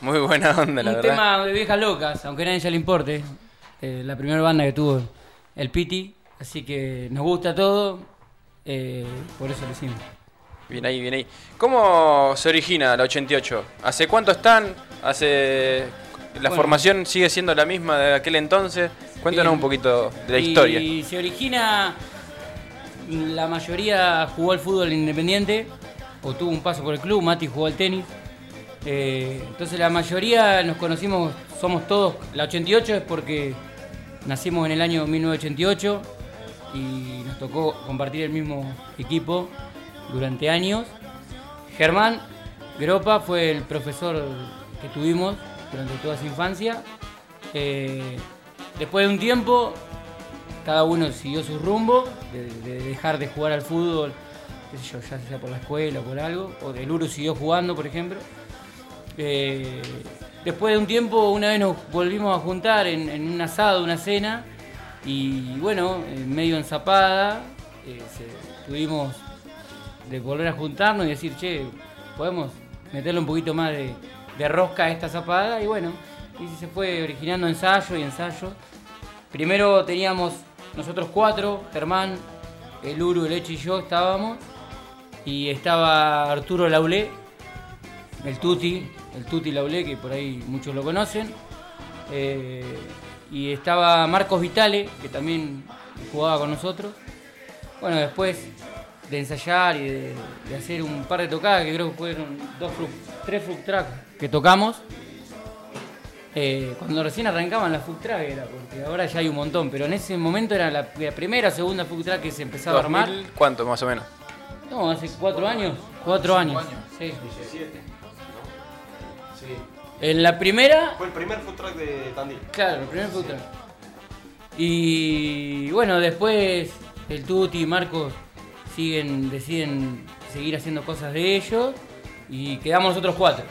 Muy buena onda, la un verdad. tema de viejas locas, aunque a nadie ya le importe. Eh, la primera banda que tuvo el Piti, así que nos gusta todo, eh, por eso lo hicimos. Bien ahí, bien ahí. ¿Cómo se origina la 88? ¿Hace cuánto están? ¿Hace... ¿La Bueno. formación sigue siendo la misma de aquel entonces? Cuéntanos Y- un poquito de la y historia. se origina, la mayoría jugó al fútbol independiente, o tuvo un paso por el club, Mati jugó al tenis. Eh, entonces la mayoría nos conocimos, somos todos, la 88 es porque nacimos en el año 1988 y nos tocó compartir el mismo equipo durante años. Germán Gropa fue el profesor que tuvimos durante toda su infancia. Eh, después de un tiempo, cada uno siguió su rumbo, de, de dejar de jugar al fútbol, qué sé yo, ya sea por la escuela o por algo, o el Uru siguió jugando, por ejemplo. Eh, después de un tiempo, una vez nos volvimos a juntar en, un asado, una cena, y bueno, en medio enzapada, eh, tuvimos de volver a juntarnos y decir, che, podemos meterle un poquito más de, de rosca a esta zapada, y bueno, y se fue originando ensayo y ensayo. Primero teníamos nosotros cuatro, Germán, el Uru, el Eche y yo estábamos, y estaba Arturo Laulé, el Tuti, el Tuti Laulé, que por ahí muchos lo conocen. Eh, y estaba Marcos Vitale, que también jugaba con nosotros. Bueno, después de ensayar y de, de hacer un par de tocadas, que creo que fueron dos fruit- tres fruit que tocamos. eh, cuando recién arrancaban las food track era, porque ahora ya hay un montón, pero en ese momento era la, la primera o segunda food track que se empezaba a armar. 2000, ¿Cuánto más o menos? No, hace cuatro años. Cuatro años. Sí. En la primera, Fue el primer food truck de Tandil. claro, el primer food truck. Y bueno, después el Tuti y Marcos siguen, deciden seguir haciendo cosas de ellos y quedamos nosotros cuatro.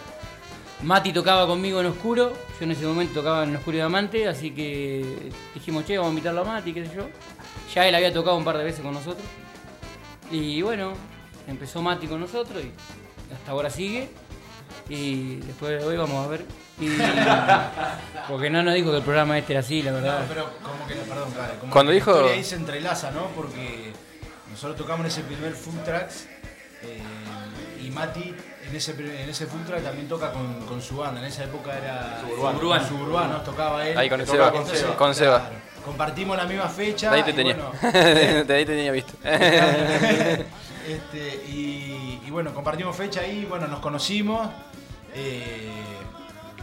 Mati tocaba conmigo en Oscuro, yo en ese momento tocaba en Oscuro y Diamante, así que dijimos, che, vamos a invitarlo a Mati, qué sé yo. Ya él había tocado un par de veces con nosotros. Y bueno, empezó Mati con nosotros y hasta ahora sigue. Y después de hoy vamos a ver. Y- porque no nos dijo que el programa este era así, la verdad. No, pero como que, perdón, claro, como Cuando que dijo- La historia ahí se entrelaza, ¿no? Porque nosotros tocamos en ese primer food tracks eh, y Mati en ese, en ese food track también toca con, con su banda. En esa época era Suburbano. Suburbano, tocaba él. Ahí con Seba. con Entonces, Seba. Con Seba. claro, compartimos la misma fecha. De ahí te tenía. bueno, de ahí te tenía visto. este, y, y bueno, compartimos fecha ahí, bueno, nos conocimos. Eh,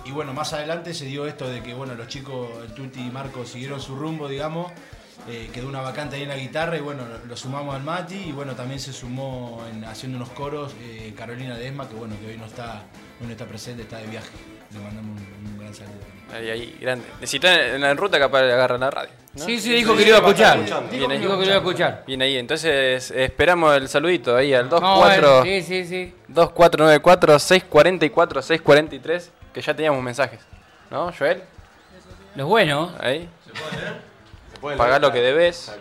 y bueno, más adelante se dio esto de que bueno, los chicos, el Tuti y Marco siguieron su rumbo, digamos. eh, quedó una vacante ahí en la guitarra y bueno, lo, sumamos al Mati y bueno, también se sumó en, haciendo unos coros eh, Carolina Desma, que bueno, que hoy no está, no está presente, está de viaje. Le mandamos un, gran saludo. Ahí, ahí, grande. Si en la ruta, capaz le agarran la radio. ¿No? Sí, sí, dijo que lo iba a escuchar. Dijo Bien ahí. que lo iba a escuchar. Bien ahí, entonces esperamos el saludito ahí al Vamos a ver, 24 Sí, sí, sí. 2494 644 643 que ya teníamos mensajes. ¿No, Joel? Los buenos. Ahí. ¿Se puede Pagá leer? lo que debes.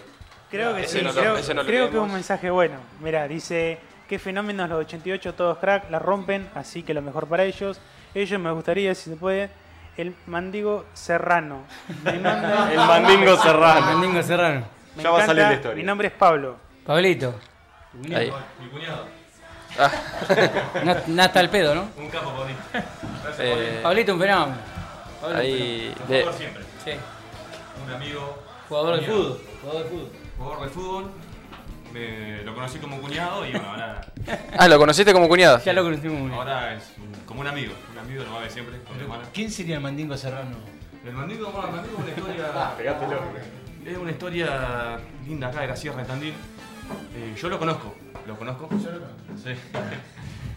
Creo que Ese sí, no lo- creo, ese no lo creo que es un mensaje bueno. Mira, dice, qué fenómenos los 88, todos crack, la rompen, así que lo mejor para ellos. Ellos me gustaría, si se puede, el mandigo serrano. El mandingo serrano. Mandingo Serrano. me Ya va a salir la historia. Mi nombre es Pablo. Pablito. Ahí. Mi cuñado. Ah, No, no está el pedo, ¿no? Un capo, Pablito. Gracias, eh, Pablito, un fenómeno. Pablito, ahí. Pablito. Un de- jugador siempre. Sí. Un amigo. Jugador de cuñado. fútbol. Jugador de fútbol. Jugador de fútbol. Me- lo conocí como cuñado y bueno, ahora, ah, lo conociste como cuñado. Ya lo conocimos muy bien. ahora es un- como un amigo. Un amigo lo va a ver siempre con mi hermana. ¿Quién sería el mandingo serrano? El mandingo, bueno, el mandingo es una historia. Pegátelo. Es una historia linda acá de la Sierra de Tandil. Eh, yo lo conozco, lo conozco. Sí.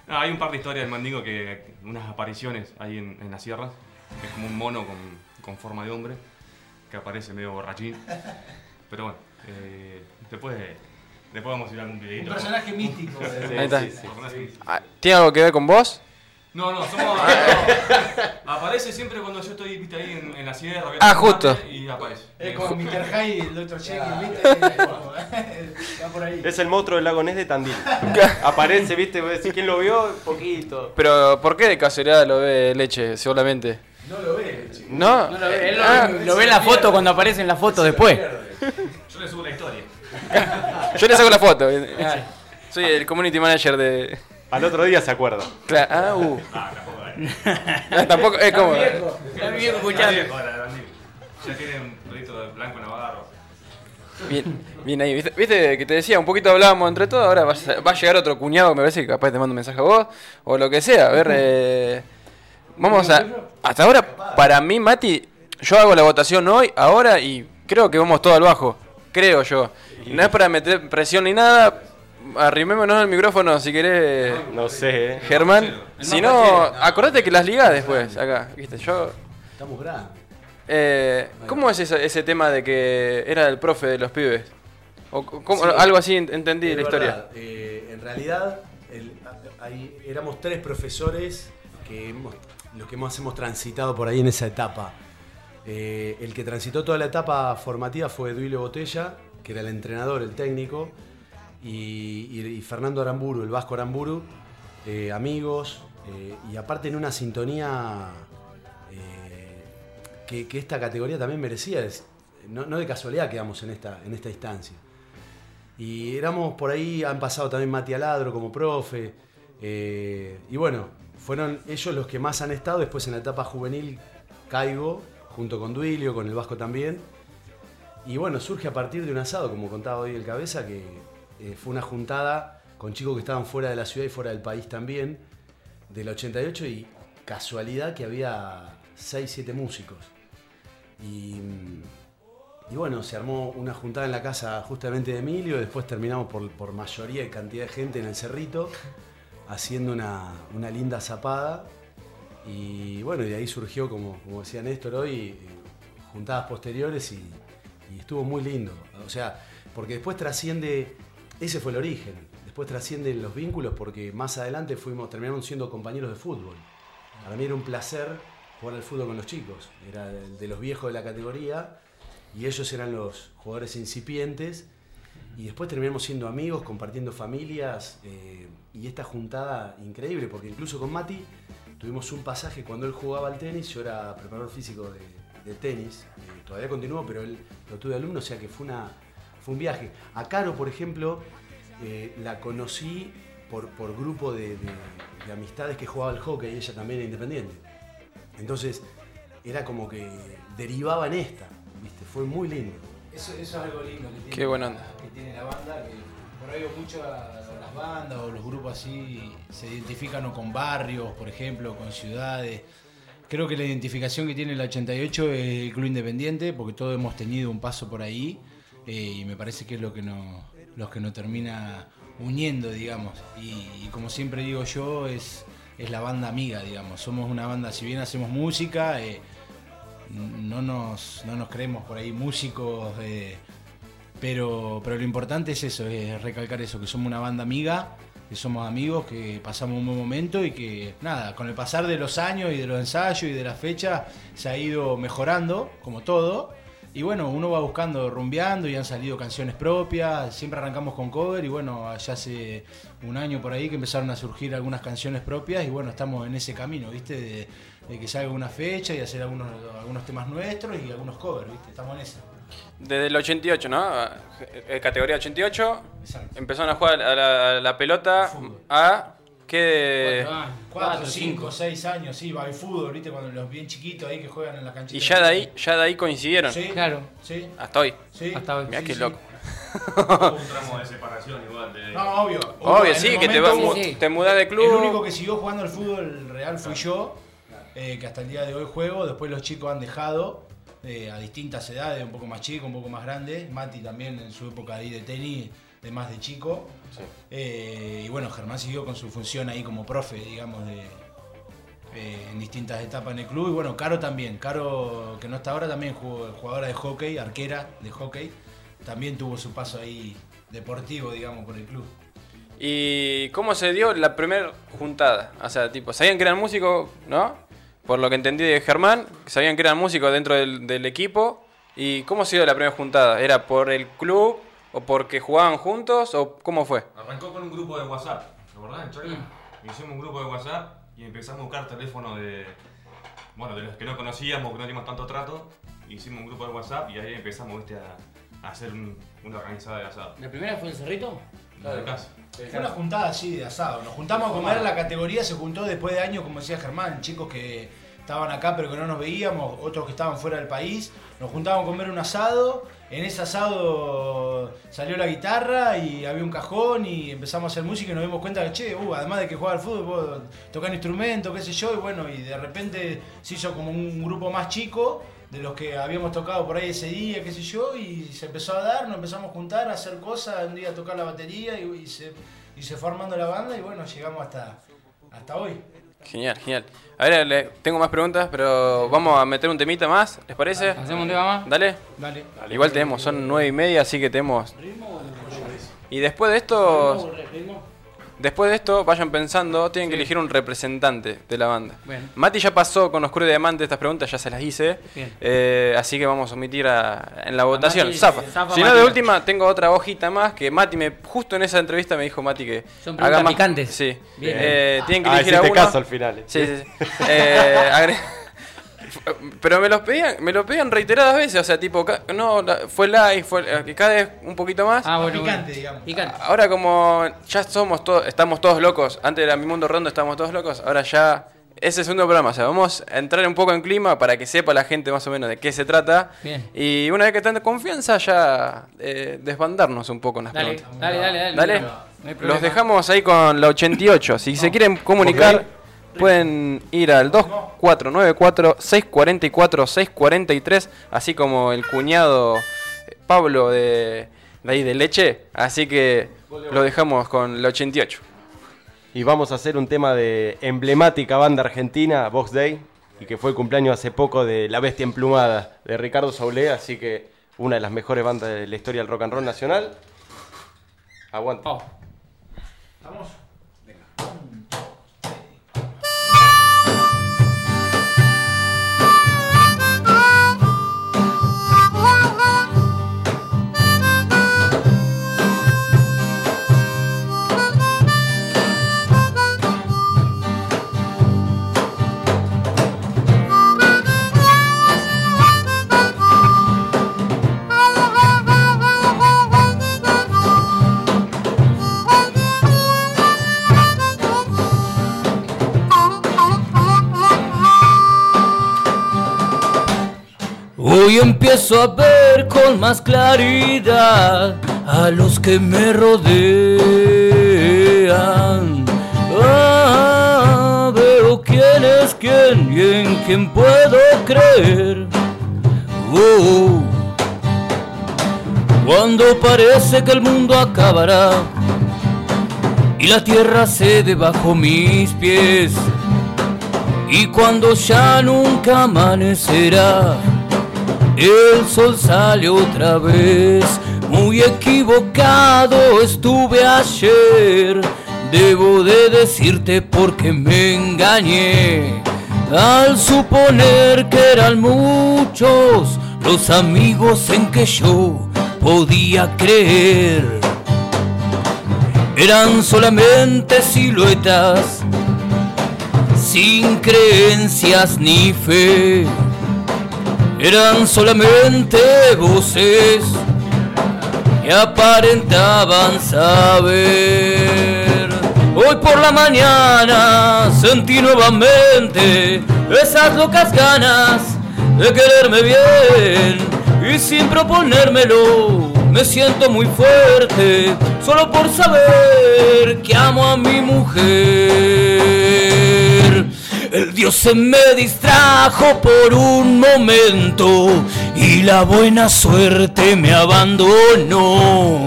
No, hay un par de historias del mandingo que. unas apariciones ahí en, en las sierras. Que es como un mono con, con forma de hombre. Que aparece medio borrachín. Pero bueno, eh, después, después vamos a ir a un videito. Un personaje místico. Sí, sí. Personaje- Ah, ¿Tiene algo que ver con vos? No, no, somos. no. Aparece siempre cuando yo estoy viste, ahí en, en la sierra. Ah, justo. Y aparece. Es como Mr. Hyde y el Dr. Jekyll, ¿viste? Va por ahí. Es el monstruo del lago Ness de Tandil. Aparece, viste, vos decís, ¿quién lo vio? Poquito. Pero, ¿por qué de casualidad lo ve Leche solamente? No lo ve, chico. ¿No? No lo ve, él lo, Ah, lo ve en la foto cuando aparece en la foto después. Yo le subo la historia. yo le saco la foto. Soy el community manager de... Al otro día se acuerda. Claro, ah, uh. Ah, tampoco. Ah, Tampoco, es como... Está escuchando. viejo Tandil. Ya tiene un pelito de blanco navarro. Bien, bien ahí. ¿Viste, viste que te decía, un poquito hablábamos entre todos, ahora va a, va a llegar otro cuñado, me parece que capaz te mando un mensaje a vos, o lo que sea. A ver, eh, vamos a... Hasta ahora, para mí, Mati, yo hago la votación hoy, ahora, y creo que vamos todo al bajo. Creo yo. No es para meter presión ni nada. Arrimémonos al micrófono si querés, No sé, eh. Germán. Si no, acordate que las ligas después, acá. Viste, yo... Estamos grandes. Eh, ¿Cómo es ese, ese tema de que era el profe de los pibes? O, algo así ent- entendí la historia. eh, en realidad, el- ahí éramos tres profesores que hemos, los que más hemos transitado por ahí en esa etapa. Eh, el que transitó toda la etapa formativa fue Duilio Botella, que era el entrenador, el técnico, y, Fernando Aramburu, el Vasco Aramburu, eh, amigos, eh, y aparte en una sintonía eh, que, esta categoría también merecía. no, de casualidad quedamos en esta, en esta instancia. Y éramos por ahí, han pasado también Mati Aladro como profe. y bueno, fueron ellos los que más han estado. Después en la etapa juvenil caigo, junto con Duilio, con el Vasco también. Y bueno, surge a partir de un asado, como contaba hoy el cabeza, que eh, fue una juntada con chicos que estaban fuera de la ciudad y fuera del país también, del 88, y casualidad que había 6, 7 músicos. Y, y bueno, se armó una juntada en la casa justamente de Emilio, después terminamos por, mayoría y cantidad de gente en el Cerrito, haciendo una, una linda zapada. Y bueno, y de ahí surgió, como, como decía Néstor hoy, eh, juntadas posteriores y estuvo muy lindo. O sea, porque después trasciende, ese fue el origen, después trascienden los vínculos porque más adelante fuimos, terminamos siendo compañeros de fútbol. Para mí era un placer jugar al fútbol con los chicos, era de, los viejos de la categoría y ellos eran los jugadores incipientes. Y después terminamos siendo amigos, compartiendo familias eh, y esta juntada increíble porque incluso con Mati tuvimos un pasaje. Cuando él jugaba al tenis, yo era preparador físico de, tenis, eh, todavía continúo, pero él lo tuve alumno, o sea que fue, una, fue un viaje. A Caro, por ejemplo, eh, la conocí por, por grupo de, de- de amistades que jugaba al hockey, ella también era independiente. Entonces era como que derivaba en esta, ¿viste? Fue muy lindo. Eso, eso es algo lindo que tiene, Qué buena onda. que tiene la banda, que por ahí mucho las bandas o los grupos así se identifican o con barrios, por ejemplo, con ciudades. Creo que la identificación que tiene el 88 es el club independiente, porque todos hemos tenido un paso por ahí eh, y me parece que es lo que nos, que termina uniendo, digamos. Y, y como siempre digo yo, es, es la banda amiga, digamos. Somos una banda, si bien hacemos música, eh, no nos, no nos creemos por ahí músicos, eh, pero, pero lo importante es eso, es recalcar eso, que somos una banda amiga, que somos amigos, que pasamos un buen momento y que nada, con el pasar de los años y de los ensayos y de las fechas se ha ido mejorando, como todo. Y bueno, uno va buscando, rumbeando y han salido canciones propias, siempre arrancamos con cover y bueno, ya hace un año por ahí que empezaron a surgir algunas canciones propias y bueno, estamos en ese camino, ¿viste? De, de que salga una fecha y hacer algunos, algunos temas nuestros y algunos covers, ¿viste? Estamos en eso. Desde el 88, ¿no? Eh, Categoría 88. Exacto. Empezaron a jugar a la, a la pelota a... ¿Qué? Cuatro años, Cuatro, cuatro, cinco, cinco. seis años, sí, va el fútbol, ¿viste? Cuando los bien chiquitos ahí que juegan en la canchita. Y ya de ahí, ya de ahí coincidieron. Sí, Claro. sí, Hasta hoy. sí. Hasta hoy. Mirá Sí, qué sí. loco. un tramo de separación igual. De... No, obvio. Obvio, sí, que te, va- Sí, sí. te mudás de club. El único que siguió jugando al fútbol real fui yo, eh, que hasta el día de hoy juego. Después los chicos han dejado eh, a distintas edades, un poco más chico, un poco más grande. Mati también en su época ahí de tenis, de más de chico. Eh, y bueno, Germán siguió con su función ahí como profe, digamos, de, eh, en distintas etapas en el club. Y bueno, Caro también. Caro, que no está ahora, también jugó, jugadora de hockey, arquera de hockey. También tuvo su paso ahí deportivo, digamos, por el club. ¿Y cómo se dio la primera juntada? O sea, tipo, sabían que eran músicos, ¿no? Por lo que entendí de Germán, sabían que eran músicos dentro del, del equipo. ¿Y cómo ha sido la primera juntada? ¿Era por el club o porque jugaban juntos o cómo fue? Arrancó con un grupo de WhatsApp, ¿te acordás, Chaco? Hicimos un grupo de WhatsApp y empezamos a buscar teléfonos de. Bueno, de los que no conocíamos, que no teníamos tanto trato. Hicimos un grupo de WhatsApp y ahí empezamos ¿viste, a, a hacer un- una organizada de asado. ¿La primera fue en Cerrito? De casa. Fue una juntada así de asado. Nos juntamos a comer, la categoría se juntó después de años, como decía Germán, chicos que estaban acá pero que no nos veíamos, otros que estaban fuera del país. Nos juntábamos a comer un asado. En ese asado salió la guitarra y había un cajón y empezamos a hacer música y nos dimos cuenta que, che, uh, además de que juega al fútbol, puedo tocar instrumentos, qué sé yo, y bueno, y de repente se hizo como un grupo más chico de los que habíamos tocado por ahí ese día, qué sé yo, y se empezó a dar, nos empezamos a juntar, a hacer cosas, un día a tocar la batería y, y se, y se fue armando la banda y bueno, llegamos hasta, hasta hoy. Genial, genial. A ver, le- tengo más preguntas, pero vamos a meter un temita más, ¿les parece? ¿Hacemos un tema más? Dale. Dale. Igual tenemos, son nueve y media, así que tenemos. Y después de esto, después de esto, vayan pensando, tienen que elegir un representante de la banda. Bien. Mati ya pasó con Oscuro y Diamante estas preguntas, ya se las hice. Bien. Eh, así que vamos a omitir a- en la votación. Mati, Zafa. zafa Si no, de última, tengo otra hojita más que Mati me. Justo en esa entrevista me dijo Mati que. Son preguntas más- picantes. Sí. Bien. Eh, tienen que Ah, elegir a uno. caso al final. eh. Sí, sí, sí. Eh, agre- Pero me los pedían, me lo pedían reiteradas veces, o sea, tipo, ca- no, la- fue live, fue eh, cada vez un poquito más. Ah, bueno. Picante, bueno. digamos. Picante. Ahora como ya somos todos, estamos todos locos, antes era Mi Mundo Rondo estábamos todos locos, ahora ya ese es el segundo programa, o sea, vamos a entrar un poco en clima para que sepa la gente más o menos de qué se trata. Bien. Y una vez que de confianza ya eh, desbandarnos un poco en las Dale, preguntas. dale, dale, dale. No. Los dejamos ahí con la 88. Si se quieren comunicar, pueden ir al 2494-644-643, así como el cuñado eh, Pablo de, de ahí de Leche. Así que lo dejamos con la 88. Y vamos a hacer un tema de emblemática banda argentina, Box Day, y que fue el cumpleaños hace poco de La Bestia Emplumada, de Ricardo Saulé, así que una de las mejores bandas de la historia del rock and roll nacional. Aguante. Oh. Hoy empiezo a ver con más claridad a los que me rodean. Ah, veo quién es quién y en quién puedo creer. Oh, cuando parece que el mundo acabará y la tierra cede bajo mis pies. Y cuando ya nunca amanecerá, el sol sale otra vez. Muy equivocado estuve ayer. Debo de decirte porque me engañé. Al suponer que eran muchos los amigos en que yo podía creer. Eran solamente siluetas, sin creencias ni fe eran solamente voces que aparentaban saber. Hoy por la mañana sentí nuevamente esas locas ganas de quererme bien y sin proponérmelo me siento muy fuerte solo por saber que amo a mi mujer. El dios se me distrajo por un momento y la buena suerte me abandonó.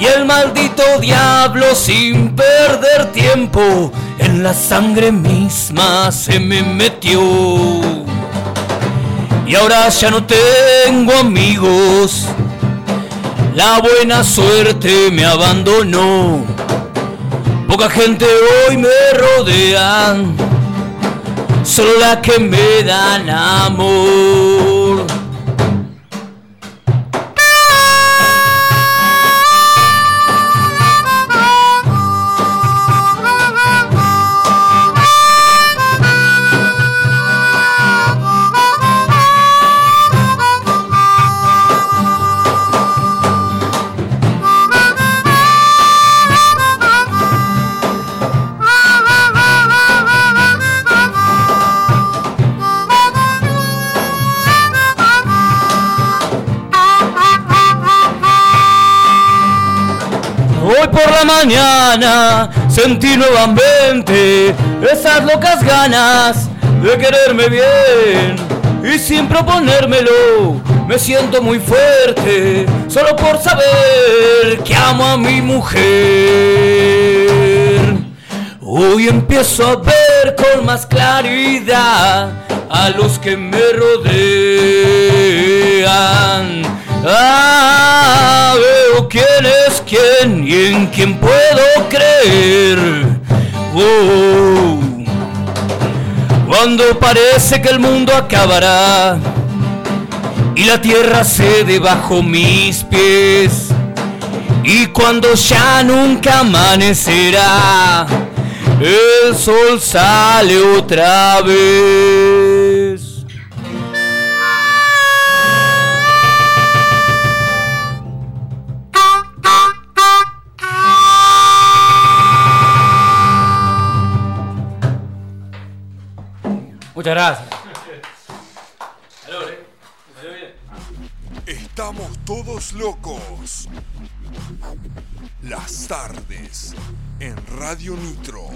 Y el maldito diablo sin perder tiempo en la sangre misma se me metió. Y ahora ya no tengo amigos, la buena suerte me abandonó. Poca gente hoy me rodean solo la que me dan amor. Mañana sentí nuevamente esas locas ganas de quererme bien y sin proponérmelo me siento muy fuerte solo por saber que amo a mi mujer. Hoy empiezo a ver con más claridad a los que me rodean. Ah, quién es quién y en quién puedo creer. Oh, cuando parece que el mundo acabará y la tierra cede bajo mis pies. Y cuando ya nunca amanecerá, el sol sale otra vez. Gracias. Estamos todos locos. Las tardes en Radio Nitro.